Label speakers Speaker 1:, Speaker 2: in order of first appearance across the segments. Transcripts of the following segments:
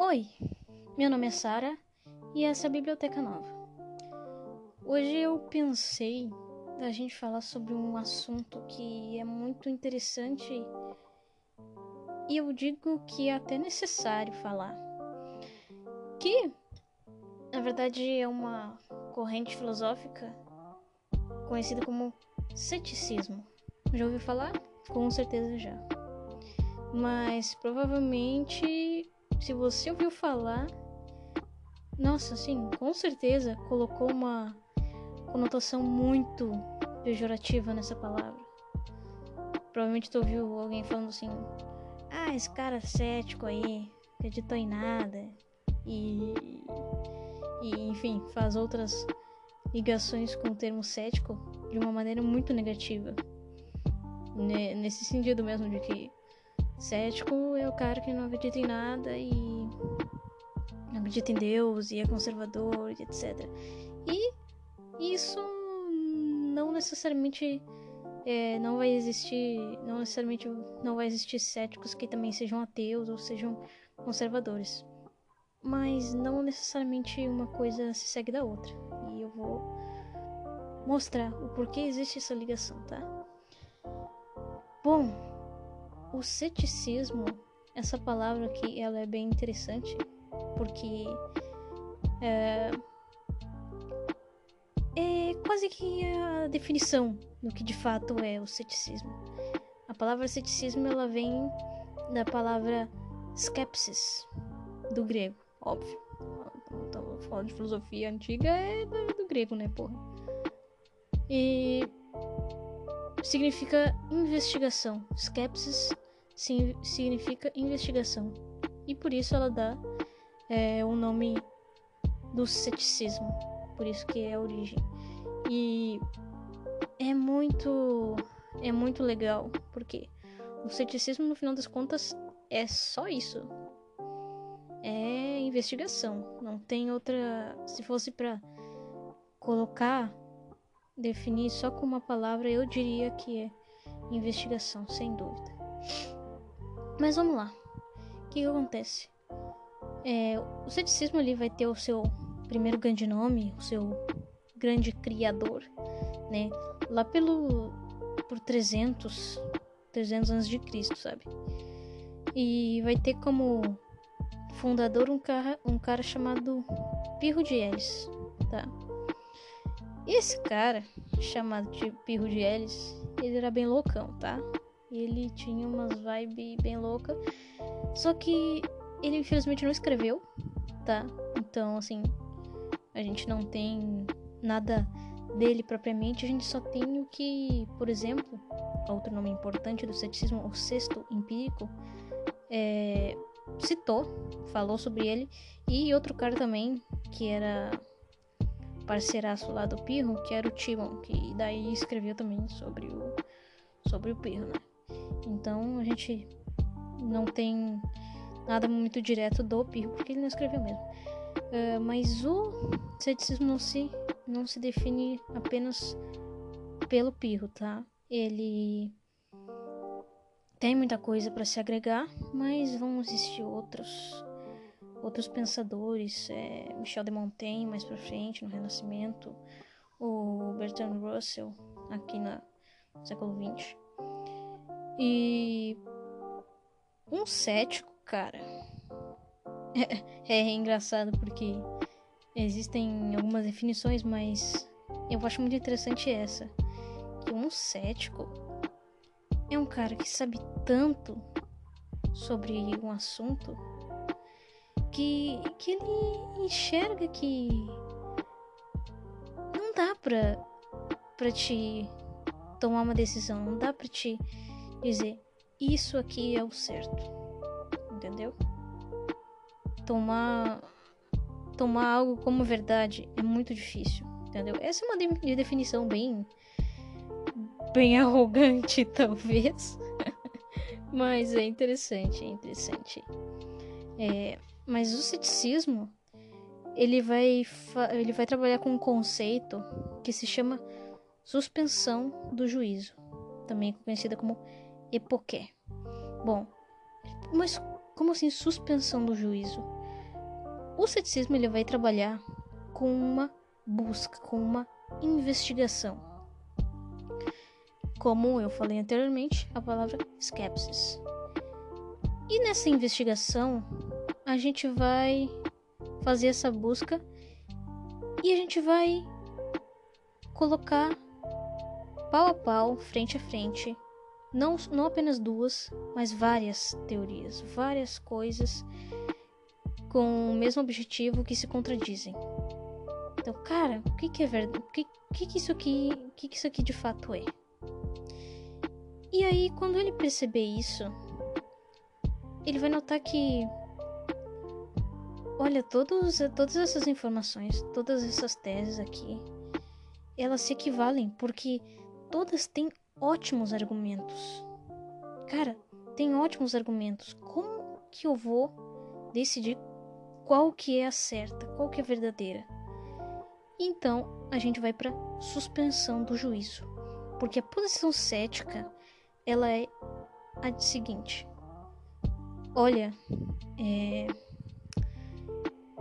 Speaker 1: Oi, meu nome é Sara e essa é a Biblioteca Nova. Hoje eu pensei da gente falar sobre um assunto que é muito interessante e eu digo que é até necessário falar. Que, na verdade, é uma corrente filosófica conhecida como ceticismo. Já ouviu falar? Com certeza já. Mas provavelmente, se você ouviu falar, nossa, sim, com certeza colocou uma conotação muito pejorativa nessa palavra. Provavelmente tu ouviu alguém falando assim: Ah, esse cara cético aí, acreditou em nada. E, e enfim, faz outras ligações com o termo cético de uma maneira muito negativa. Nesse sentido mesmo de que cético é o cara que não acredita em nada e não acredita em Deus e é conservador e etc. E isso não necessariamente é, não vai existir, não necessariamente não vai existir céticos que também sejam ateus ou sejam conservadores. Mas não necessariamente uma coisa se segue da outra. E eu vou mostrar o porquê existe essa ligação, tá? Bom, o ceticismo, essa palavra aqui, ela é bem interessante porque é, é quase que a definição do que de fato é o ceticismo. A palavra ceticismo ela vem da palavra skepsis do grego, óbvio. Então, falando de filosofia antiga é do, do grego, né, porra? E significa investigação. Skepsis significa investigação. E por isso ela dá é, o nome do ceticismo. Por isso que é a origem. E é muito é muito legal, porque o ceticismo no final das contas é só isso. É investigação, não tem outra, se fosse para colocar definir só com uma palavra, eu diria que é investigação, sem dúvida. Mas vamos lá. O que, que acontece? É, o ceticismo ali vai ter o seu primeiro grande nome, o seu grande criador, né? Lá pelo por 300 300 anos de Cristo, sabe? E vai ter como fundador um cara um cara chamado Pirro de Elis, tá? Esse cara, chamado de Pirro de Ellis, ele era bem loucão, tá? Ele tinha umas vibes bem loucas. Só que ele infelizmente não escreveu, tá? Então, assim, a gente não tem nada dele propriamente, a gente só tem o que, por exemplo, outro nome importante do ceticismo, o sexto empírico, é, citou, falou sobre ele, e outro cara também, que era parceiraço lá do Pirro, que era o Timon, que daí escreveu também sobre o, sobre o Pirro, né? Então a gente não tem nada muito direto do Pirro, porque ele não escreveu mesmo. Uh, mas o ceticismo não se, não se define apenas pelo Pirro, tá? Ele tem muita coisa para se agregar, mas vão existir outros outros pensadores, é, Michel de Montaigne mais para frente no Renascimento, o Bertrand Russell aqui no século XX. E um cético, cara, é, é engraçado porque existem algumas definições, mas eu acho muito interessante essa, que um cético é um cara que sabe tanto sobre um assunto que, que ele enxerga que não dá pra, pra te tomar uma decisão, não dá pra te dizer isso aqui é o certo, entendeu? Tomar tomar algo como verdade é muito difícil, entendeu? Essa é uma de definição bem bem arrogante, talvez, mas é interessante, é interessante. É, mas o ceticismo, ele vai, ele vai trabalhar com um conceito que se chama suspensão do juízo, também conhecida como epoqué. Bom, mas como assim suspensão do juízo? o ceticismo ele vai trabalhar com uma busca, com uma investigação. Como eu falei anteriormente, a palavra skepsis. E nessa investigação, a gente vai fazer essa busca e a gente vai colocar pau a pau, frente a frente, não, não apenas duas, mas várias teorias, várias coisas com o mesmo objetivo que se contradizem. Então, cara, o que, que é verdade? O que, que, que isso aqui, o que, que isso aqui de fato é? E aí, quando ele perceber isso, ele vai notar que olha, todos, todas essas informações, todas essas teses aqui, elas se equivalem porque todas têm ótimos argumentos. Cara, tem ótimos argumentos. Como que eu vou decidir qual que é a certa, qual que é a verdadeira? Então, a gente vai para suspensão do juízo, porque a posição cética ela é a seguinte: olha, é,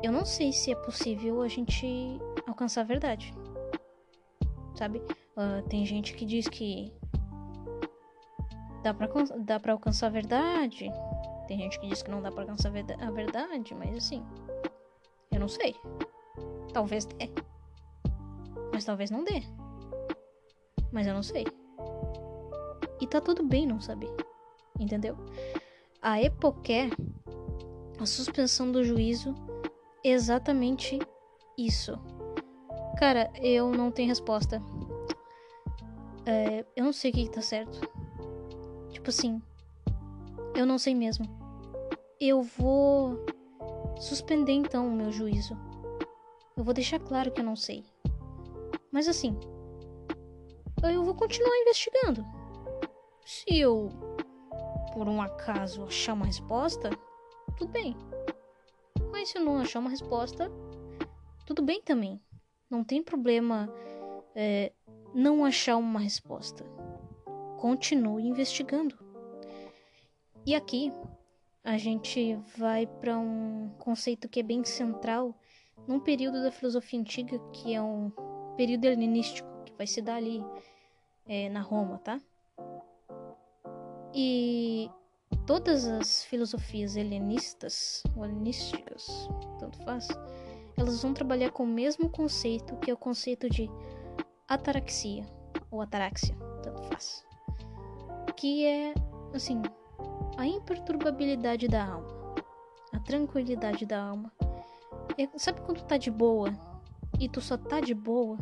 Speaker 1: eu não sei se é possível a gente alcançar a verdade, sabe? Uh, tem gente que diz que dá pra, dá pra alcançar a verdade. Tem gente que diz que não dá pra alcançar a verdade, mas assim, eu não sei. Talvez dê. Mas talvez não dê. Mas eu não sei. E tá tudo bem não saber. Entendeu? A epoqué, a suspensão do juízo, exatamente isso. Cara, eu não tenho resposta. É, eu não sei o que, que tá certo. Tipo assim, eu não sei mesmo. Eu vou suspender então o meu juízo. Eu vou deixar claro que eu não sei. Mas assim, eu vou continuar investigando. Se eu, por um acaso, achar uma resposta, tudo bem. Se não achar uma resposta, tudo bem também. Não tem problema é, não achar uma resposta. Continue investigando. E aqui a gente vai para um conceito que é bem central num período da filosofia antiga que é um período helenístico que vai se dar ali é, na Roma, tá? E todas as filosofias helenistas, ou helenísticas, tanto faz, elas vão trabalhar com o mesmo conceito que é o conceito de ataraxia ou ataraxia, tanto faz. Que é, assim, a imperturbabilidade da alma, a tranquilidade da alma. É, sabe quando tu tá de boa e tu só tá de boa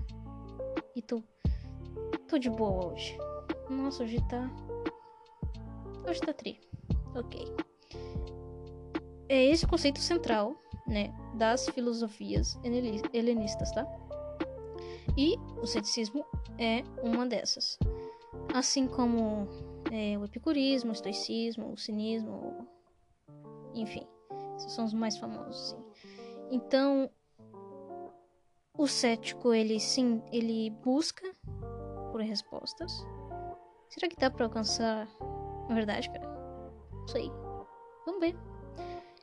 Speaker 1: e tu tô de boa hoje. Nossa, hoje tá hoje tá tri. OK. É esse conceito central, né, das filosofias helenistas, tá? E o ceticismo é uma dessas. Assim como é, o epicurismo, o estoicismo, o cinismo, enfim, esses são os mais famosos. Sim. Então, o cético, ele sim, ele busca por respostas. Será que dá para alcançar a verdade, cara? Não sei. Vamos ver.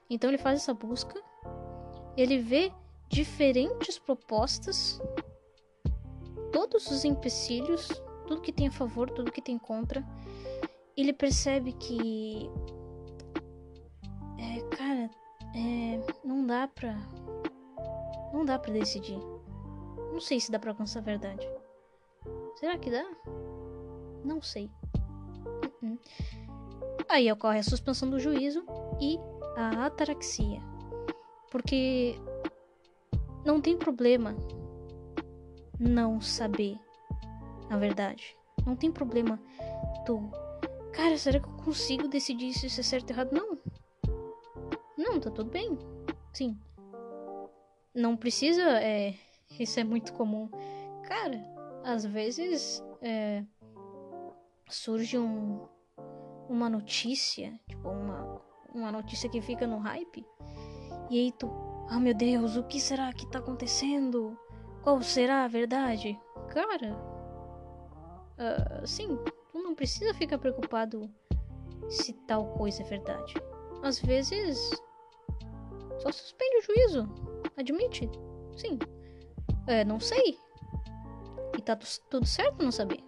Speaker 1: Então ele faz essa busca. Ele vê diferentes propostas todos os empecilhos, tudo que tem a favor, tudo que tem contra, ele percebe que. É, cara, é, não dá pra. Não dá pra decidir. Não sei se dá pra alcançar a verdade. Será que dá? Não sei. Uh -uh. Aí ocorre a suspensão do juízo e a ataraxia. Porque não tem problema não saber a verdade. Não tem problema tu. Cara, será que eu consigo decidir se isso é certo ou errado? Não. Não, tá tudo bem. Sim. Não precisa. É, isso é muito comum. Cara, às vezes é, surge um, uma notícia, tipo, uma, uma notícia que fica no hype. E aí tu. Ah, meu Deus, o que será que tá acontecendo? Qual será a verdade? Cara, uh, sim, tu não precisa ficar preocupado se tal coisa é verdade. Às vezes, Só suspende o juízo. Admite. Sim. É, não sei. E tá tudo certo não saber.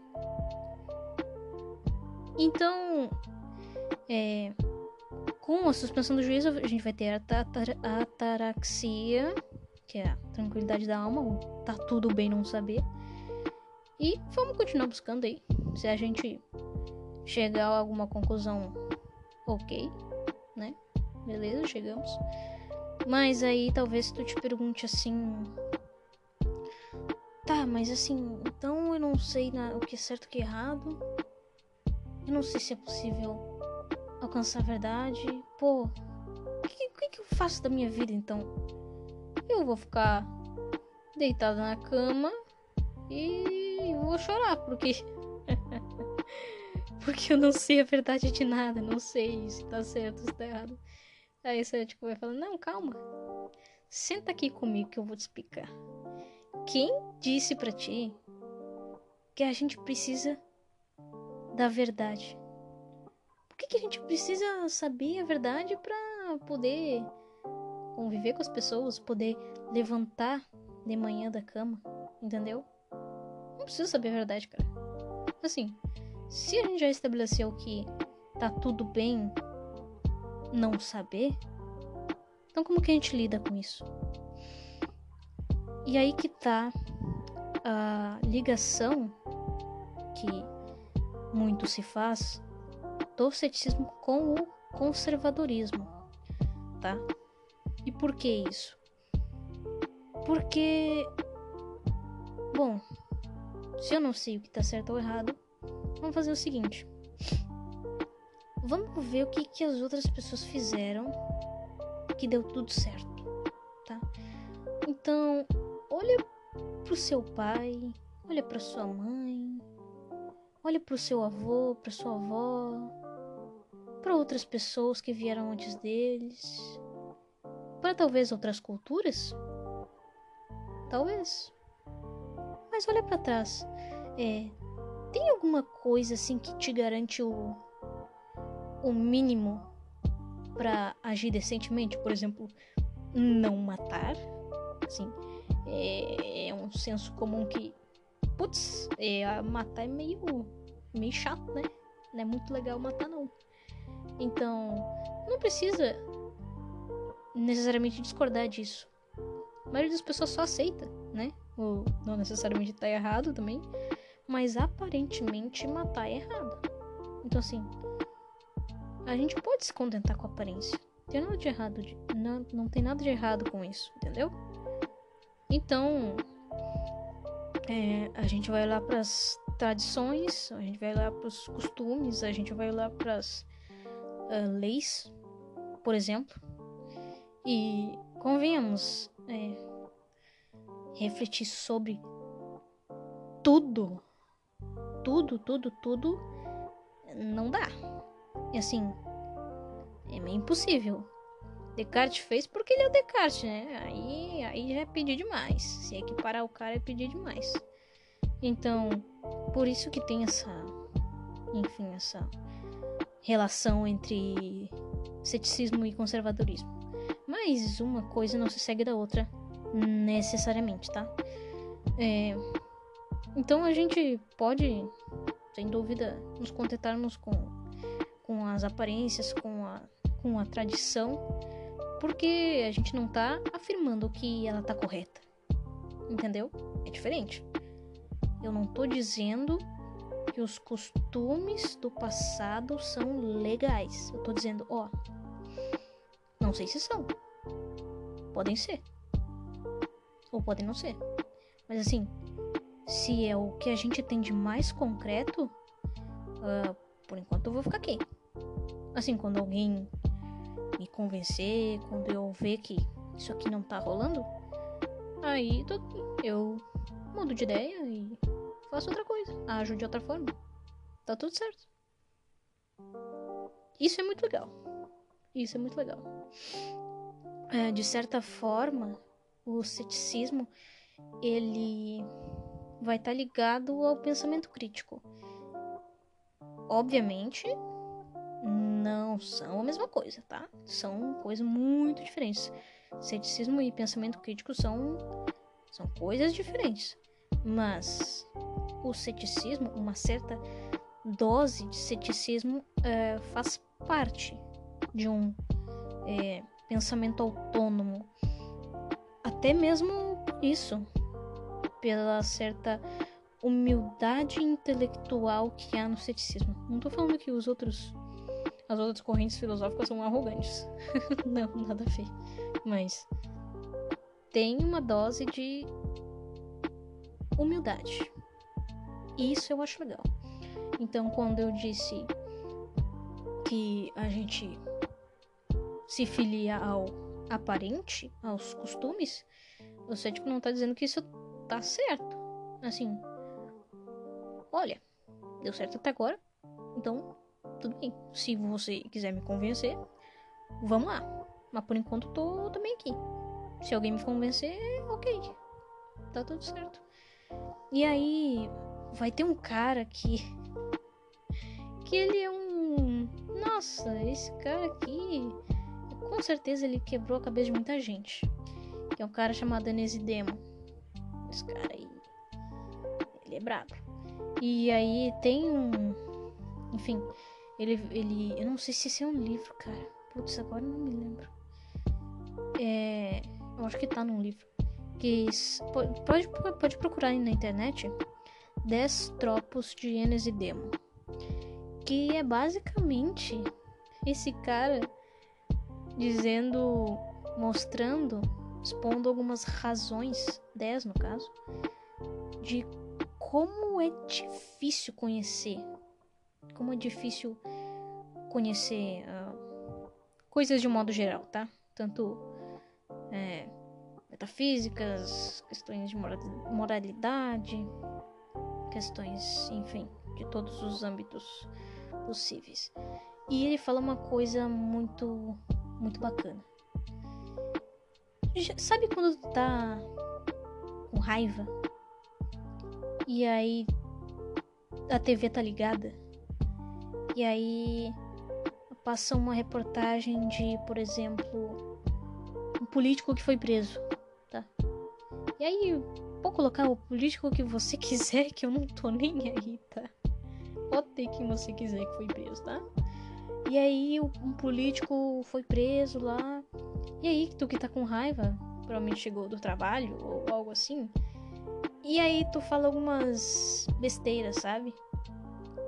Speaker 1: Então, é, com a suspensão do juízo, a gente vai ter a ataraxia, que é a tranquilidade da alma, tá tudo bem não saber. E vamos continuar buscando aí. Se a gente chegar a alguma conclusão, ok, né? Beleza, chegamos. Mas aí talvez tu te pergunte assim. Tá, mas assim, então eu não sei na, o que é certo e o que é errado. Eu não sei se é possível alcançar a verdade. Pô, o que, que, que eu faço da minha vida então? Eu vou ficar deitada na cama e vou chorar, porque. porque eu não sei a verdade de nada, não sei se tá certo, se tá errado. Aí você tipo, vai falar: Não, calma, senta aqui comigo que eu vou te explicar. Quem disse para ti que a gente precisa da verdade. Por que, que a gente precisa saber a verdade para poder conviver com as pessoas, poder levantar de manhã da cama, entendeu? Não precisa saber a verdade, cara. Assim, se a gente já estabeleceu que tá tudo bem não saber, então como que a gente lida com isso? E aí que tá a ligação que muito se faz do ceticismo com o conservadorismo, tá? E por que isso? Porque, bom, se eu não sei o que tá certo ou errado, vamos fazer o seguinte. Vamos ver o que, que as outras pessoas fizeram que deu tudo certo, tá? Então, olha pro seu pai, olha pra sua mãe, Olhe para o seu avô, para sua avó, para outras pessoas que vieram antes deles, para talvez outras culturas. Talvez. Mas olha para trás. É, tem alguma coisa assim que te garante o, o mínimo para agir decentemente? Por exemplo, não matar. Assim, é, é um senso comum que putz, é, matar é meio, meio chato, né? Não é muito legal matar, não. Então, não precisa necessariamente discordar disso. A maioria das pessoas só aceita, né? Ou não necessariamente tá errado também. Mas aparentemente matar é errado. Então, assim, a gente pode se contentar com a aparência. Tem nada de errado. De, não, não tem nada de errado com isso, entendeu? Então, é, a gente vai lá para as tradições, a gente vai lá para os costumes, a gente vai lá para uh, leis, por exemplo. E convenhamos, é, refletir sobre tudo, tudo, tudo, tudo, não dá. E assim, é meio impossível. Descartes fez porque ele é o Descartes, né? Aí, aí já é pedir demais. Se equiparar o cara é pedir demais. Então, por isso que tem essa, enfim, essa relação entre ceticismo e conservadorismo. Mas uma coisa não se segue da outra necessariamente, tá? É, então a gente pode, sem dúvida, nos contentarmos com, com as aparências, com a, com a tradição porque a gente não tá afirmando que ela tá correta. Entendeu? É diferente. Eu não tô dizendo que os costumes do passado são legais. Eu tô dizendo, ó, não sei se são. Podem ser. Ou podem não ser. Mas assim, se é o que a gente tem de mais concreto, uh, por enquanto eu vou ficar aqui. Assim, quando alguém me convencer, quando eu ver que isso aqui não tá rolando, aí eu mudo de ideia e faço outra coisa, ajo de outra forma. Tá tudo certo. Isso é muito legal. Isso é muito legal. É, de certa forma, o ceticismo ele vai estar tá ligado ao pensamento crítico. Obviamente, não são a mesma coisa, tá? São coisas muito diferentes. ceticismo e pensamento crítico são, são coisas diferentes. Mas o ceticismo, uma certa dose de ceticismo, é, faz parte de um é, pensamento autônomo. Até mesmo isso, pela certa humildade intelectual que há no ceticismo. Não tô falando que os outros as outras correntes filosóficas são arrogantes. Não, nada a ver. Mas tem uma dose de humildade. Isso eu acho legal. Então, quando eu disse que a gente se filia ao aparente, aos costumes, o cético não tá dizendo que isso tá certo. Assim, olha, deu certo até agora, então tudo bem. Se você quiser me convencer, vamos lá. Mas por enquanto tô também aqui. Se alguém me convencer, ok. Tá tudo certo. E aí vai ter um cara que que ele é um nossa, esse cara aqui com certeza ele quebrou a cabeça de muita gente. Que é um cara chamado Anesidemo. Esse cara aí ele é brabo. E aí tem um enfim, ele, ele. Eu não sei se esse é um livro, cara. Putz, agora não me lembro. É. Eu acho que tá num livro. Pode, pode procurar na internet. 10 tropos de Enes e Demo. Que é basicamente esse cara dizendo. Mostrando. Expondo algumas razões. 10 no caso. De como é difícil conhecer como é difícil conhecer uh, coisas de modo geral, tá? Tanto é, metafísicas, questões de moralidade, questões, enfim, de todos os âmbitos possíveis. E ele fala uma coisa muito, muito bacana. Sabe quando tu tá com raiva e aí a TV tá ligada e aí passa uma reportagem de, por exemplo, um político que foi preso, tá? E aí, pode colocar o político que você quiser, que eu não tô nem aí, tá? Pode ter quem você quiser que foi preso, tá? E aí, um político foi preso lá. E aí, tu que tá com raiva, provavelmente chegou do trabalho ou algo assim. E aí, tu fala algumas besteiras, sabe?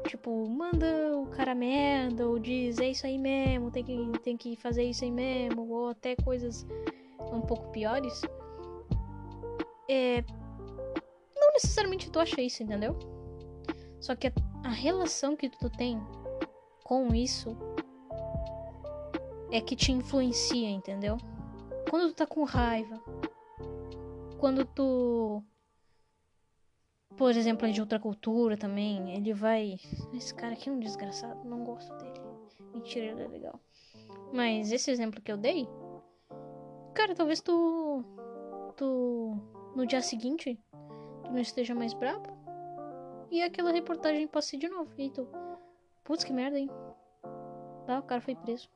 Speaker 1: Tipo, manda o cara merda, ou diz, é isso aí mesmo, tem que, tem que fazer isso aí mesmo, ou até coisas um pouco piores. É. Não necessariamente tu acha isso, entendeu? Só que a, a relação que tu tem com isso é que te influencia, entendeu? Quando tu tá com raiva, quando tu por exemplo, é de outra cultura também, ele vai. Esse cara aqui é um desgraçado, não gosto dele. Mentira, ele é legal. Mas esse exemplo que eu dei, cara, talvez tu. Tu. No dia seguinte, tu não esteja mais brabo. E aquela reportagem passe de novo. E tu. Putz, que merda, hein? Tá, o cara foi preso.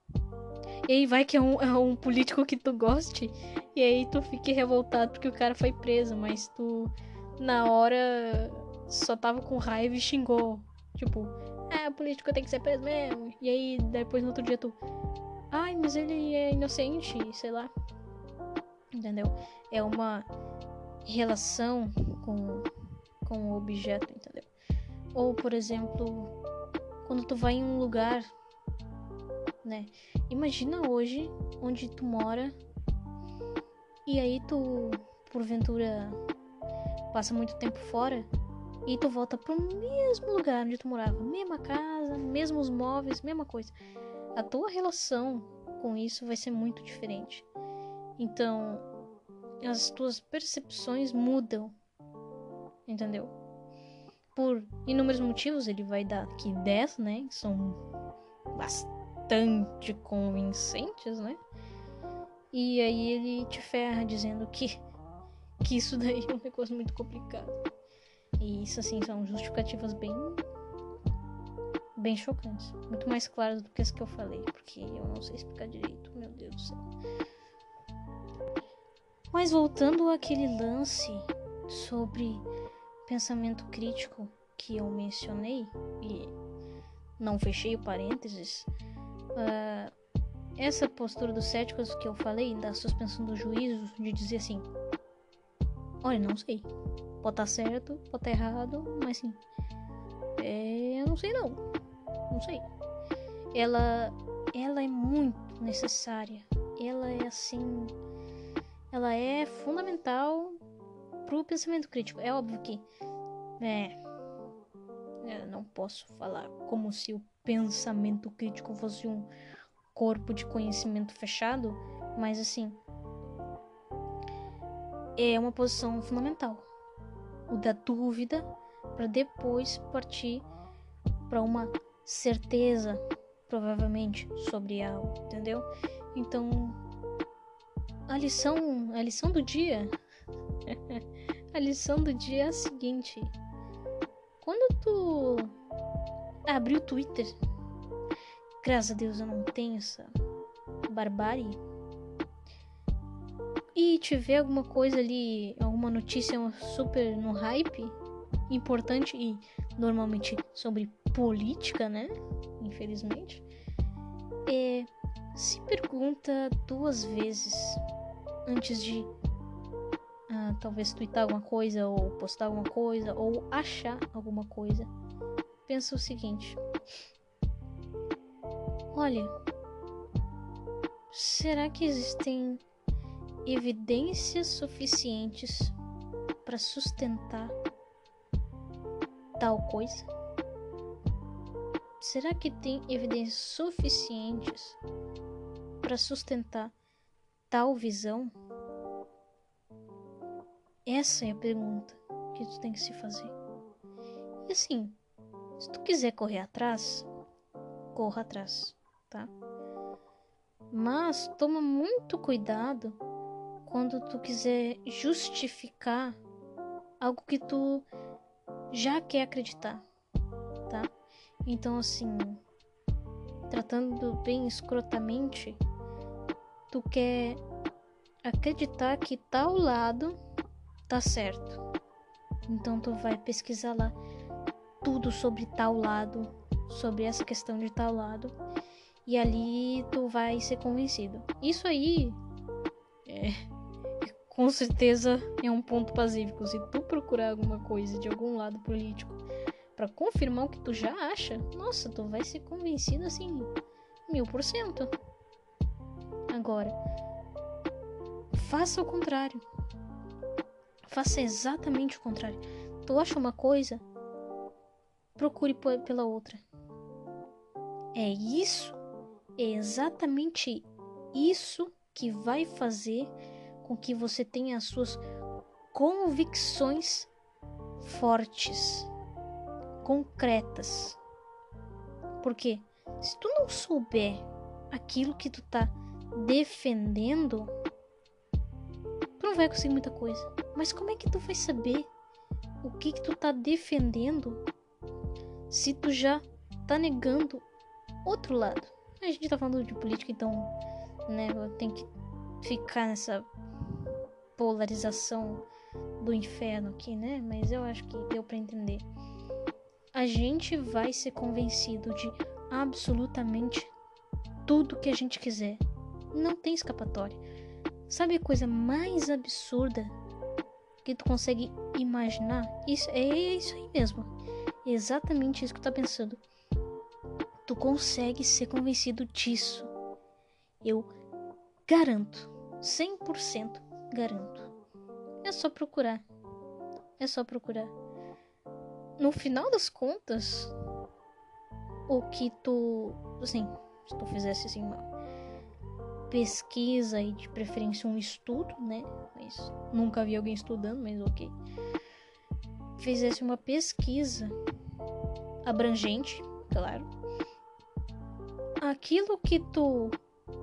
Speaker 1: E aí vai que é um, é um político que tu goste. E aí tu fique revoltado porque o cara foi preso, mas tu na hora só tava com raiva e xingou. Tipo, é, o político tem que ser preso mesmo. E aí depois no outro dia tu. Ai, mas ele é inocente, sei lá. Entendeu? É uma relação com, com o objeto, entendeu? Ou, por exemplo, quando tu vai em um lugar, né? Imagina hoje onde tu mora e aí tu, porventura, passa muito tempo fora e tu volta pro mesmo lugar onde tu morava, mesma casa, mesmos móveis, mesma coisa. A tua relação com isso vai ser muito diferente. Então, as tuas percepções mudam. Entendeu? Por inúmeros motivos, ele vai dar aqui 10, né? Que são bastante convincentes, né? E aí ele te ferra dizendo que que isso daí é um negócio muito complicado. E isso, assim, são justificativas bem. bem chocantes. Muito mais claras do que as que eu falei, porque eu não sei explicar direito, meu Deus do céu. Mas voltando àquele lance sobre pensamento crítico que eu mencionei e não fechei o parênteses, uh, essa postura dos céticos que eu falei, da suspensão do juízo, de dizer assim: olha, não sei, pode estar tá certo, pode estar tá errado, mas sim, é, eu não sei não, não sei. Ela, ela é muito necessária, ela é assim, ela é fundamental pro pensamento crítico. É óbvio que, é, eu não posso falar como se o pensamento crítico fosse um corpo de conhecimento fechado, mas assim, é uma posição fundamental. O da dúvida para depois partir para uma certeza, provavelmente, sobre algo, entendeu? Então, a lição, a lição do dia, a lição do dia é a seguinte: quando tu abrir o Twitter Graças a Deus eu não tenho essa barbárie. E tiver alguma coisa ali, alguma notícia super no hype, importante e normalmente sobre política, né? Infelizmente. É, se pergunta duas vezes antes de ah, talvez twittar alguma coisa, ou postar alguma coisa, ou achar alguma coisa. Pensa o seguinte: Olha, será que existem evidências suficientes para sustentar tal coisa? Será que tem evidências suficientes para sustentar tal visão? Essa é a pergunta que tu tem que se fazer. E assim, se tu quiser correr atrás, corra atrás tá? Mas toma muito cuidado quando tu quiser justificar algo que tu já quer acreditar, tá? Então assim, tratando bem escrotamente, tu quer acreditar que tal lado tá certo. Então tu vai pesquisar lá tudo sobre tal lado, sobre essa questão de tal lado e ali tu vai ser convencido. Isso aí é, com certeza é um ponto pacífico. Se tu procurar alguma coisa de algum lado político para confirmar o que tu já acha, nossa, tu vai ser convencido assim mil por cento. Agora, faça o contrário. Faça exatamente o contrário. Tu acha uma coisa, procure pela outra. É isso é exatamente isso que vai fazer com que você tenha as suas convicções fortes, concretas. Porque se tu não souber aquilo que tu tá defendendo, tu não vai conseguir muita coisa. Mas como é que tu vai saber o que que tu tá defendendo se tu já tá negando outro lado? A gente tá falando de política, então, né, tem que ficar nessa polarização do inferno aqui, né? Mas eu acho que deu para entender. A gente vai ser convencido de absolutamente tudo que a gente quiser. Não tem escapatória. Sabe a coisa mais absurda que tu consegue imaginar? Isso é isso aí mesmo. Exatamente isso que tu tá pensando tu consegue ser convencido disso. Eu garanto, 100% garanto. É só procurar. É só procurar. No final das contas, o que tu, assim, se tu fizesse assim pesquisa e de preferência um estudo, né? Mas nunca vi alguém estudando, mas ok. Fizesse uma pesquisa abrangente, claro, aquilo que tu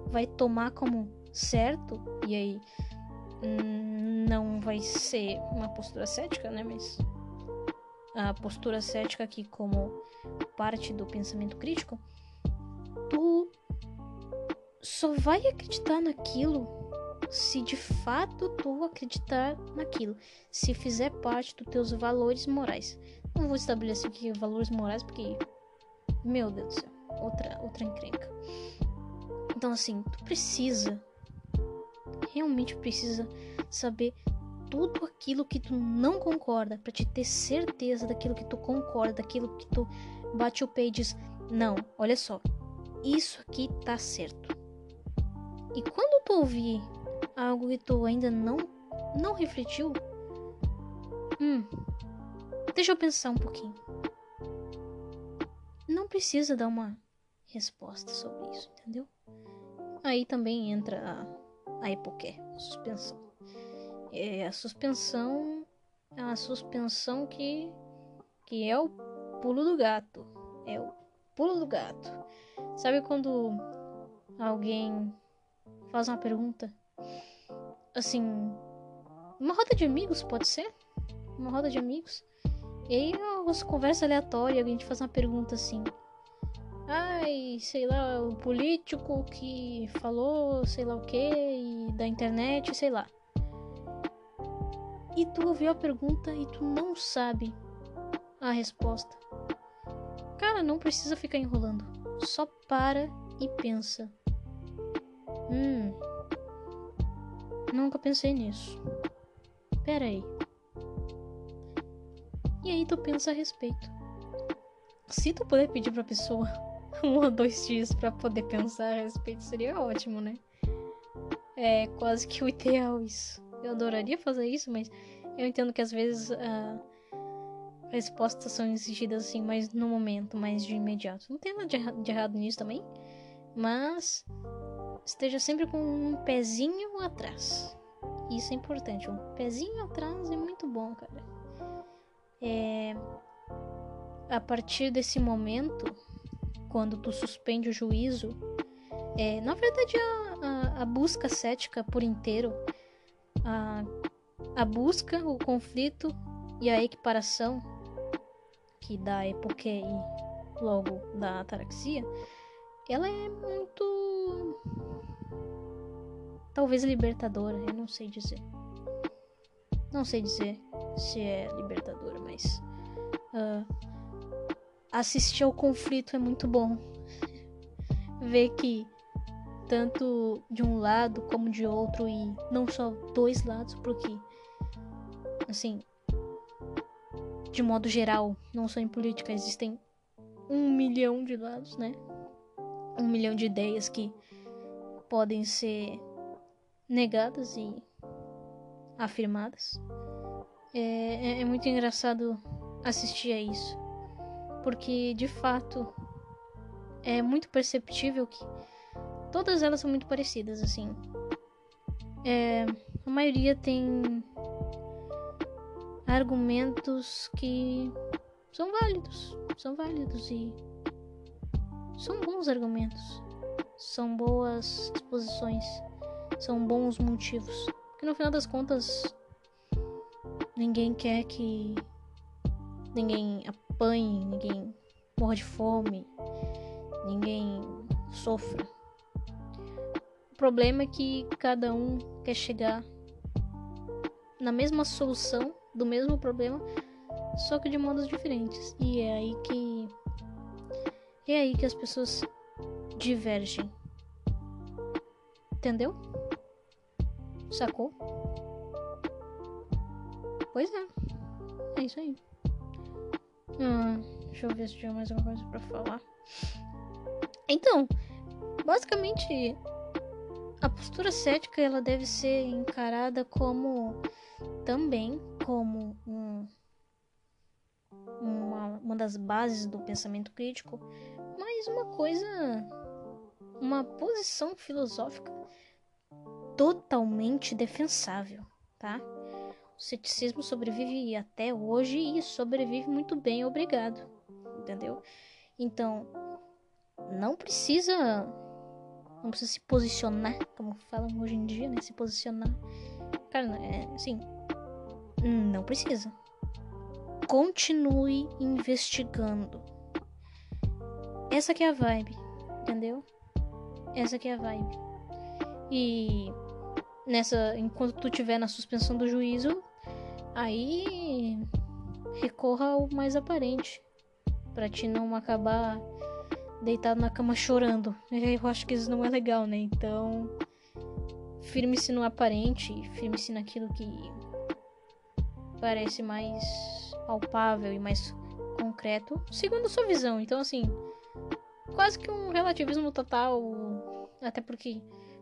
Speaker 1: vai tomar como certo, e aí hum, não vai ser uma postura cética, né? Mas a postura cética aqui como parte do pensamento crítico, só vai acreditar naquilo se de fato tu acreditar naquilo, se fizer parte dos teus valores morais. Não vou estabelecer aqui valores morais porque meu Deus do céu, outra outra encrenca. Então assim, tu precisa realmente precisa saber tudo aquilo que tu não concorda para te ter certeza daquilo que tu concorda, daquilo que tu bate o pé e diz: "Não, olha só. Isso aqui tá certo". E quando tu ouvir algo que tu ainda não não refletiu, hum, deixa eu pensar um pouquinho. Não precisa dar uma resposta sobre isso, entendeu? Aí também entra a, a hipoqué, a suspensão. É a suspensão, é a suspensão que que é o pulo do gato. É o pulo do gato. Sabe quando alguém faz uma pergunta assim, uma roda de amigos, pode ser? Uma roda de amigos. E aí, uma conversa aleatória, a gente faz uma pergunta assim. Ai, sei lá, o político que falou sei lá o que, da internet, sei lá. E tu ouviu a pergunta e tu não sabe a resposta. Cara, não precisa ficar enrolando. Só para e pensa. Hum, Nunca pensei nisso. Pera aí. E aí tu pensa a respeito. Se tu puder pedir pra pessoa um ou dois dias para poder pensar a respeito, seria ótimo, né? É quase que o ideal isso. Eu adoraria fazer isso, mas eu entendo que às vezes uh, respostas são exigidas assim, mais no momento, mais de imediato. Não tem nada de, erra de errado nisso também, mas esteja sempre com um pezinho atrás. Isso é importante, um pezinho atrás é muito bom, cara. É... A partir desse momento, quando tu suspende o juízo, é, na verdade a, a, a busca cética por inteiro, a, a busca, o conflito e a equiparação que dá epoque e logo da ataraxia, ela é muito Talvez libertadora, eu não sei dizer. Não sei dizer se é libertadora, mas. Uh, assistir ao conflito é muito bom. Ver que tanto de um lado como de outro e não só dois lados, porque assim, de modo geral, não só em política, existem um milhão de lados, né? Um milhão de ideias que podem ser negadas e afirmadas. É, é, é, muito engraçado assistir a isso, porque de fato é muito perceptível que todas elas são muito parecidas, assim. É, a maioria tem argumentos que são válidos, são válidos e são bons argumentos, são boas exposições são bons motivos. Porque no final das contas, ninguém quer que ninguém apanhe, ninguém morra de fome, ninguém sofra. O problema é que cada um quer chegar na mesma solução do mesmo problema, só que de modos diferentes. E é aí que é aí que as pessoas divergem. Entendeu? Sacou? Pois é. É isso aí. Hum, deixa eu ver se tinha mais alguma coisa pra falar. Então, basicamente, a postura cética ela deve ser encarada como também como um, uma, uma das bases do pensamento crítico, mas uma coisa, uma posição filosófica totalmente defensável, tá? O ceticismo sobrevive até hoje e sobrevive muito bem, obrigado. Entendeu? Então, não precisa não precisa se posicionar, como falam hoje em dia, né? Se posicionar. Cara, é assim, não precisa. Continue investigando. Essa que é a vibe, entendeu? Essa que é a vibe. E nessa enquanto tu tiver na suspensão do juízo, aí recorra ao mais aparente para te não acabar deitado na cama chorando. Eu acho que isso não é legal, né? Então, firme-se no aparente, firme-se naquilo que parece mais palpável e mais concreto, segundo sua visão. Então, assim, quase que um relativismo total, até porque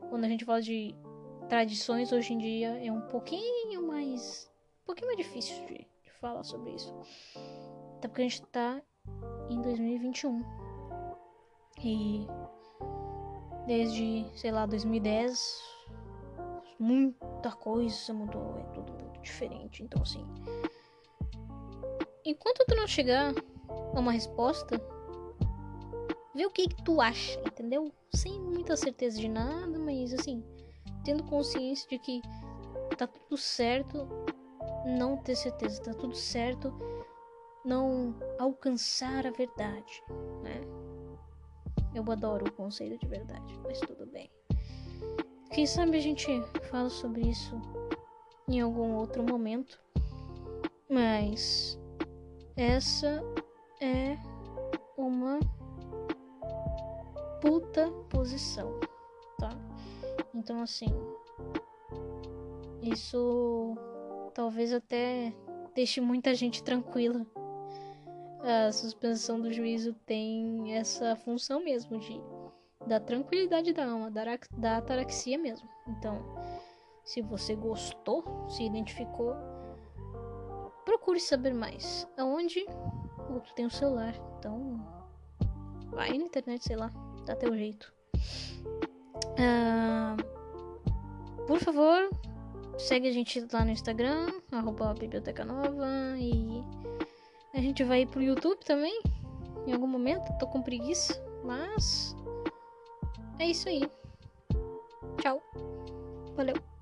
Speaker 1: quando a gente fala de tradições hoje em dia é um pouquinho mais, um pouquinho mais difícil de, de falar sobre isso. Até porque a gente tá em 2021. E desde, sei lá, 2010, muita coisa mudou, é tudo muito diferente. Então, assim, enquanto tu não chegar a uma resposta, vê o que, que tu acha, entendeu? Sem muita certeza de nada, mas assim, tendo consciência de que tá tudo certo não ter certeza, tá tudo certo não alcançar a verdade, né? Eu adoro o conceito de verdade, mas tudo bem. Quem sabe a gente fala sobre isso em algum outro momento. Mas essa é uma puta posição? Então assim, isso talvez até deixe muita gente tranquila a suspensão do juízo tem essa função mesmo de da tranquilidade da alma, da, ataraxia mesmo. Então, se você gostou, se identificou, procure saber mais. Aonde? Outro tem o celular. Então, vai na internet, sei lá, dá teu jeito. Ah, por favor, segue a gente lá no Instagram, arroba Biblioteca Nova e a gente vai pro YouTube também. Em algum momento. Tô com preguiça. Mas. É isso aí. Tchau. Valeu.